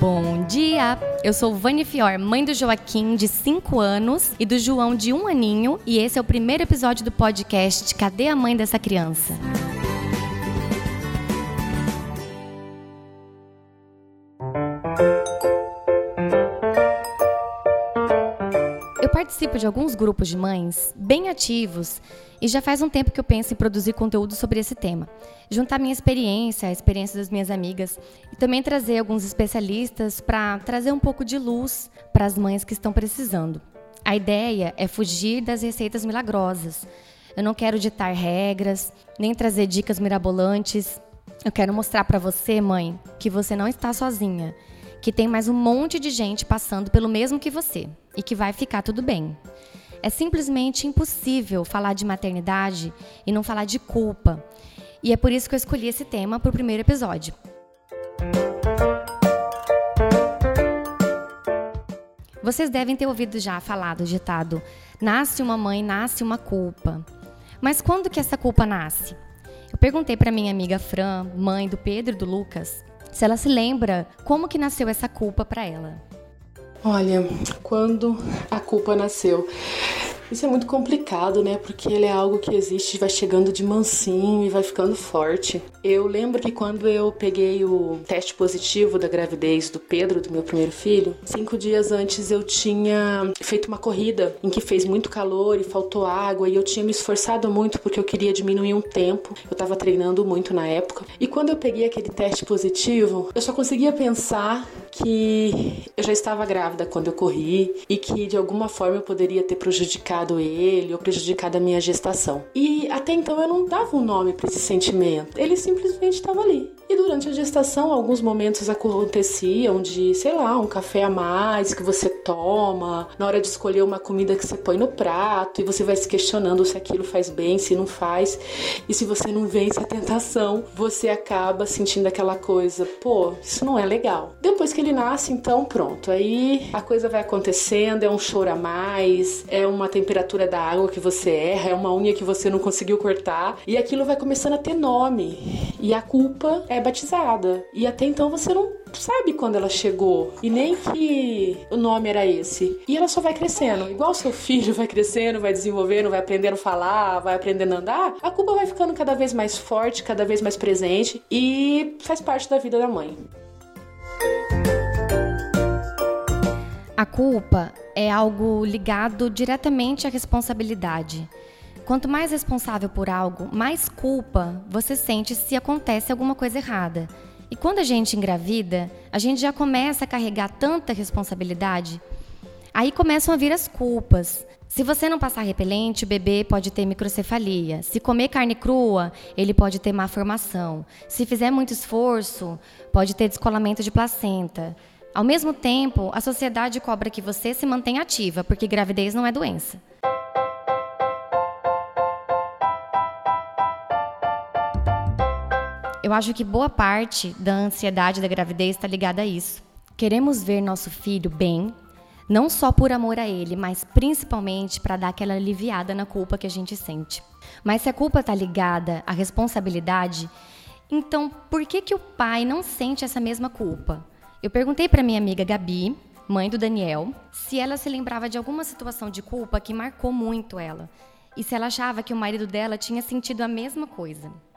Bom dia! Eu sou Vani Fior, mãe do Joaquim, de 5 anos, e do João, de 1 um aninho, e esse é o primeiro episódio do podcast Cadê a Mãe dessa Criança? Participo de alguns grupos de mães bem ativos e já faz um tempo que eu penso em produzir conteúdo sobre esse tema. Juntar minha experiência, a experiência das minhas amigas e também trazer alguns especialistas para trazer um pouco de luz para as mães que estão precisando. A ideia é fugir das receitas milagrosas. Eu não quero ditar regras, nem trazer dicas mirabolantes. Eu quero mostrar para você, mãe, que você não está sozinha que tem mais um monte de gente passando pelo mesmo que você e que vai ficar tudo bem. É simplesmente impossível falar de maternidade e não falar de culpa. E é por isso que eu escolhi esse tema para o primeiro episódio. Vocês devem ter ouvido já falar do ditado: nasce uma mãe, nasce uma culpa. Mas quando que essa culpa nasce? Eu perguntei para minha amiga Fran, mãe do Pedro e do Lucas, se ela se lembra como que nasceu essa culpa para ela. Olha, quando a culpa nasceu, isso é muito complicado, né? Porque ele é algo que existe, vai chegando de mansinho e vai ficando forte. Eu lembro que quando eu peguei o teste positivo da gravidez do Pedro, do meu primeiro filho, cinco dias antes eu tinha feito uma corrida em que fez muito calor e faltou água e eu tinha me esforçado muito porque eu queria diminuir um tempo. Eu tava treinando muito na época. E quando eu peguei aquele teste positivo, eu só conseguia pensar que eu já estava grávida quando eu corri e que de alguma forma eu poderia ter prejudicado ele ou prejudicado a minha gestação. E até então eu não dava um nome para esse sentimento, ele simplesmente estava ali. E durante a gestação, alguns momentos aconteciam de, sei lá, um café a mais que você toma, na hora de escolher uma comida que você põe no prato, e você vai se questionando se aquilo faz bem, se não faz. E se você não vence a tentação, você acaba sentindo aquela coisa, pô, isso não é legal. Depois que ele nasce, então pronto. Aí a coisa vai acontecendo, é um choro a mais, é uma temperatura da água que você erra, é uma unha que você não conseguiu cortar, e aquilo vai começando a ter nome. E a culpa é batizada. E até então você não sabe quando ela chegou e nem que o nome era esse. E ela só vai crescendo. Igual seu filho vai crescendo, vai desenvolvendo, vai aprendendo a falar, vai aprendendo a andar, a culpa vai ficando cada vez mais forte, cada vez mais presente e faz parte da vida da mãe. A culpa é algo ligado diretamente à responsabilidade. Quanto mais responsável por algo, mais culpa você sente se acontece alguma coisa errada. E quando a gente engravida, a gente já começa a carregar tanta responsabilidade. Aí começam a vir as culpas. Se você não passar repelente, o bebê pode ter microcefalia. Se comer carne crua, ele pode ter má formação. Se fizer muito esforço, pode ter descolamento de placenta. Ao mesmo tempo, a sociedade cobra que você se mantenha ativa, porque gravidez não é doença. Eu acho que boa parte da ansiedade da gravidez está ligada a isso. Queremos ver nosso filho bem, não só por amor a ele, mas principalmente para dar aquela aliviada na culpa que a gente sente. Mas se a culpa está ligada à responsabilidade, então por que, que o pai não sente essa mesma culpa? Eu perguntei para minha amiga Gabi, mãe do Daniel, se ela se lembrava de alguma situação de culpa que marcou muito ela e se ela achava que o marido dela tinha sentido a mesma coisa.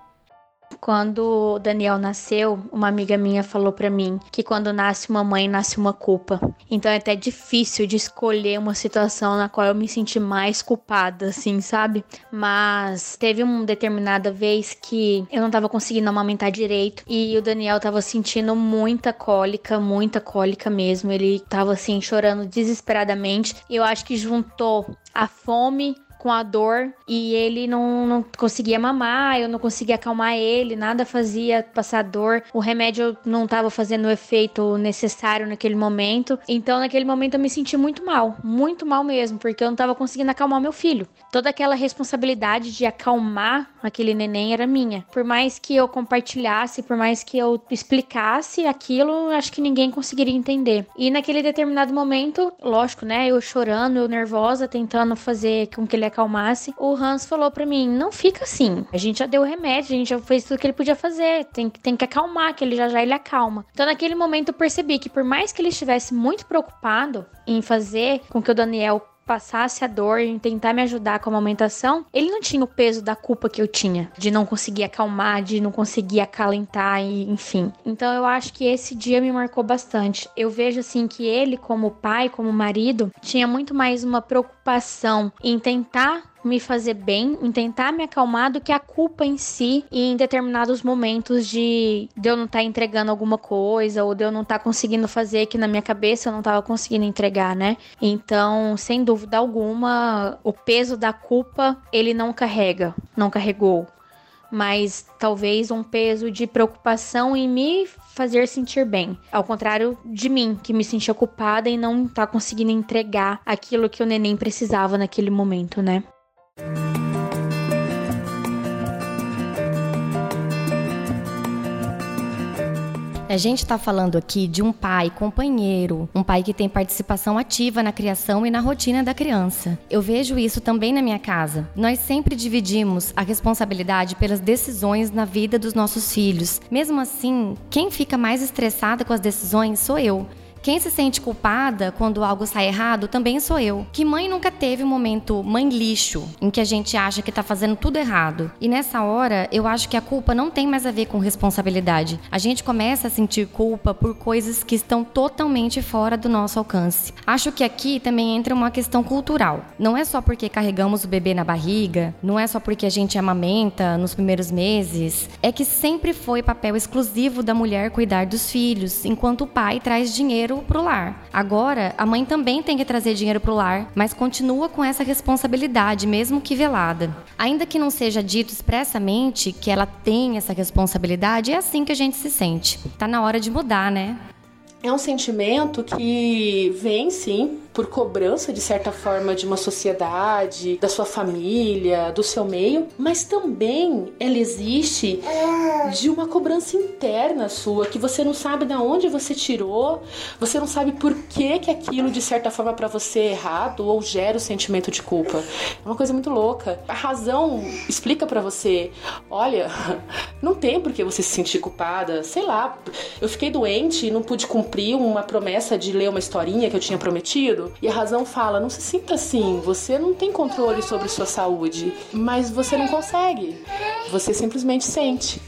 Quando Daniel nasceu, uma amiga minha falou para mim que quando nasce uma mãe, nasce uma culpa. Então é até difícil de escolher uma situação na qual eu me senti mais culpada, assim, sabe? Mas teve uma determinada vez que eu não tava conseguindo amamentar direito e o Daniel tava sentindo muita cólica, muita cólica mesmo. Ele tava assim chorando desesperadamente. Eu acho que juntou a fome com a dor e ele não, não conseguia mamar, eu não conseguia acalmar ele, nada fazia passar dor, o remédio não estava fazendo o efeito necessário naquele momento. Então, naquele momento, eu me senti muito mal, muito mal mesmo, porque eu não estava conseguindo acalmar meu filho. Toda aquela responsabilidade de acalmar aquele neném era minha. Por mais que eu compartilhasse, por mais que eu explicasse aquilo, acho que ninguém conseguiria entender. E naquele determinado momento, lógico, né, eu chorando, eu nervosa, tentando fazer com que ele acalmasse, o Hans falou para mim: não fica assim. A gente já deu remédio, a gente já fez tudo que ele podia fazer. Tem, tem que acalmar, que ele já já ele acalma. Então, naquele momento, eu percebi que por mais que ele estivesse muito preocupado em fazer com que o Daniel passasse a dor e tentar me ajudar com a amamentação, ele não tinha o peso da culpa que eu tinha, de não conseguir acalmar, de não conseguir acalentar e enfim. Então eu acho que esse dia me marcou bastante. Eu vejo assim que ele como pai, como marido, tinha muito mais uma preocupação em tentar me fazer bem, em tentar me acalmar do que a culpa em si e em determinados momentos de, de eu não estar tá entregando alguma coisa ou de eu não estar tá conseguindo fazer que na minha cabeça eu não estava conseguindo entregar, né? Então, sem dúvida alguma, o peso da culpa ele não carrega, não carregou mas talvez um peso de preocupação em me fazer sentir bem. Ao contrário de mim, que me sentia culpada e não tá conseguindo entregar aquilo que o neném precisava naquele momento, né? A gente está falando aqui de um pai companheiro, um pai que tem participação ativa na criação e na rotina da criança. Eu vejo isso também na minha casa. Nós sempre dividimos a responsabilidade pelas decisões na vida dos nossos filhos. Mesmo assim, quem fica mais estressada com as decisões sou eu. Quem se sente culpada quando algo sai errado também sou eu. Que mãe nunca teve um momento mãe lixo em que a gente acha que tá fazendo tudo errado? E nessa hora, eu acho que a culpa não tem mais a ver com responsabilidade. A gente começa a sentir culpa por coisas que estão totalmente fora do nosso alcance. Acho que aqui também entra uma questão cultural. Não é só porque carregamos o bebê na barriga, não é só porque a gente amamenta nos primeiros meses, é que sempre foi papel exclusivo da mulher cuidar dos filhos, enquanto o pai traz dinheiro dinheiro pro lar. Agora, a mãe também tem que trazer dinheiro pro lar, mas continua com essa responsabilidade, mesmo que velada. Ainda que não seja dito expressamente que ela tem essa responsabilidade, é assim que a gente se sente. Tá na hora de mudar, né? É um sentimento que vem, sim, por cobrança, de certa forma, de uma sociedade, da sua família, do seu meio, mas também ela existe de uma cobrança interna sua, que você não sabe de onde você tirou, você não sabe por que, que aquilo, de certa forma, para você é errado ou gera o sentimento de culpa. É uma coisa muito louca. A razão explica para você: olha, não tem por que você se sentir culpada, sei lá, eu fiquei doente e não pude cumprir uma promessa de ler uma historinha que eu tinha prometido e a razão fala: não se sinta assim, você não tem controle sobre sua saúde, mas você não consegue. Você simplesmente sente.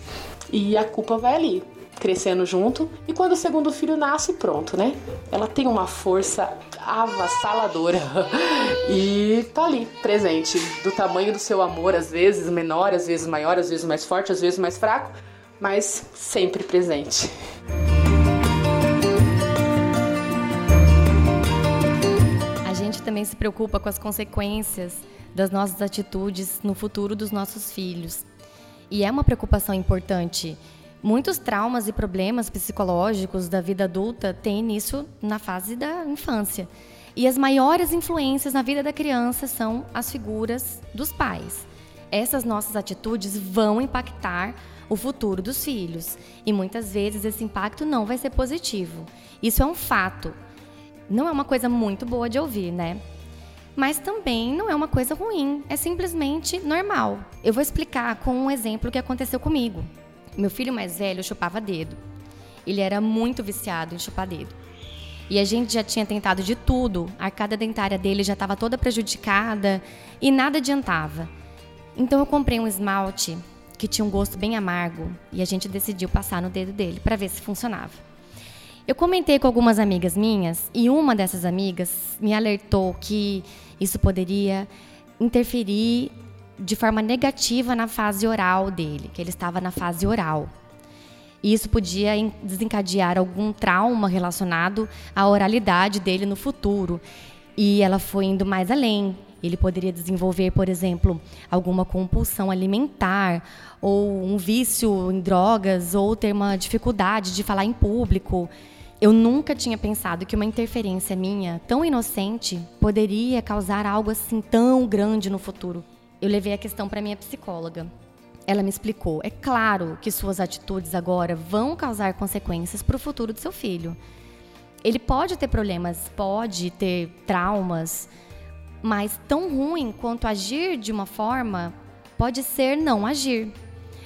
E a culpa vai ali, crescendo junto. E quando o segundo filho nasce, pronto, né? Ela tem uma força avassaladora e tá ali, presente, do tamanho do seu amor, às vezes menor, às vezes maior, às vezes mais forte, às vezes mais fraco, mas sempre presente. Se preocupa com as consequências das nossas atitudes no futuro dos nossos filhos. E é uma preocupação importante. Muitos traumas e problemas psicológicos da vida adulta têm início na fase da infância. E as maiores influências na vida da criança são as figuras dos pais. Essas nossas atitudes vão impactar o futuro dos filhos. E muitas vezes esse impacto não vai ser positivo. Isso é um fato não é uma coisa muito boa de ouvir, né? Mas também não é uma coisa ruim, é simplesmente normal. Eu vou explicar com um exemplo que aconteceu comigo. Meu filho mais velho chupava dedo. Ele era muito viciado em chupar dedo. E a gente já tinha tentado de tudo, a arcada dentária dele já estava toda prejudicada e nada adiantava. Então eu comprei um esmalte que tinha um gosto bem amargo e a gente decidiu passar no dedo dele para ver se funcionava. Eu comentei com algumas amigas minhas e uma dessas amigas me alertou que isso poderia interferir de forma negativa na fase oral dele, que ele estava na fase oral. E isso podia desencadear algum trauma relacionado à oralidade dele no futuro. E ela foi indo mais além. Ele poderia desenvolver, por exemplo, alguma compulsão alimentar, ou um vício em drogas, ou ter uma dificuldade de falar em público. Eu nunca tinha pensado que uma interferência minha, tão inocente, poderia causar algo assim tão grande no futuro. Eu levei a questão para minha psicóloga. Ela me explicou: é claro que suas atitudes agora vão causar consequências para o futuro do seu filho. Ele pode ter problemas, pode ter traumas, Mas tão ruim quanto agir de uma forma pode ser não agir.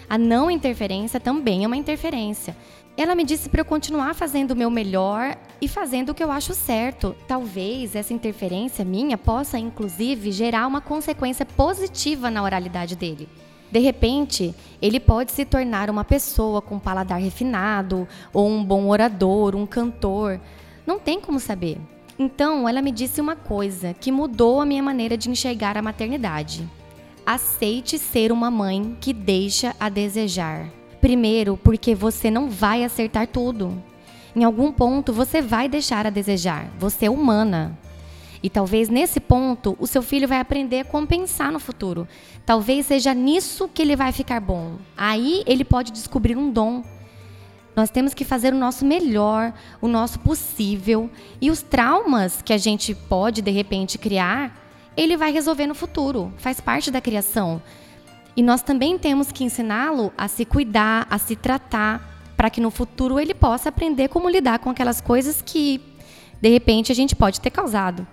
A não interferência também é uma interferência. Ela me disse para eu continuar fazendo o meu melhor e fazendo o que eu acho certo. Talvez essa interferência minha possa, inclusive, gerar uma consequência positiva na oralidade dele. De repente, ele pode se tornar uma pessoa com paladar refinado, ou um bom orador, um cantor. Não tem como saber. Então, ela me disse uma coisa que mudou a minha maneira de enxergar a maternidade. Aceite ser uma mãe que deixa a desejar. Primeiro, porque você não vai acertar tudo. Em algum ponto você vai deixar a desejar. Você é humana. E talvez nesse ponto o seu filho vai aprender a compensar no futuro. Talvez seja nisso que ele vai ficar bom. Aí ele pode descobrir um dom. Nós temos que fazer o nosso melhor, o nosso possível. E os traumas que a gente pode de repente criar, ele vai resolver no futuro. Faz parte da criação. E nós também temos que ensiná-lo a se cuidar, a se tratar, para que no futuro ele possa aprender como lidar com aquelas coisas que, de repente, a gente pode ter causado.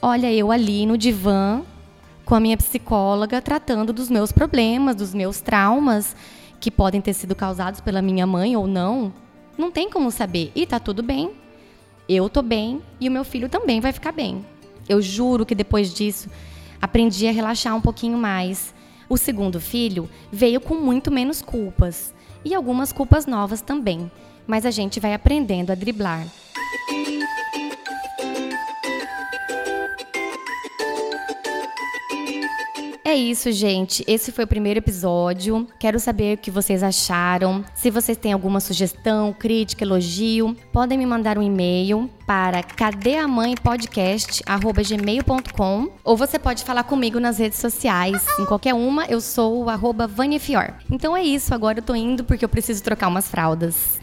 Olha, eu ali no divã, com a minha psicóloga, tratando dos meus problemas, dos meus traumas, que podem ter sido causados pela minha mãe ou não. Não tem como saber. E tá tudo bem. Eu tô bem e o meu filho também vai ficar bem. Eu juro que depois disso aprendi a relaxar um pouquinho mais o segundo filho veio com muito menos culpas e algumas culpas novas também, mas a gente vai aprendendo a driblar. É isso, gente. Esse foi o primeiro episódio. Quero saber o que vocês acharam. Se vocês têm alguma sugestão, crítica, elogio, podem me mandar um e-mail para cadeamãepodcast@gmail.com ou você pode falar comigo nas redes sociais. Em qualquer uma, eu sou o @vaniafior. Então é isso. Agora eu tô indo porque eu preciso trocar umas fraldas.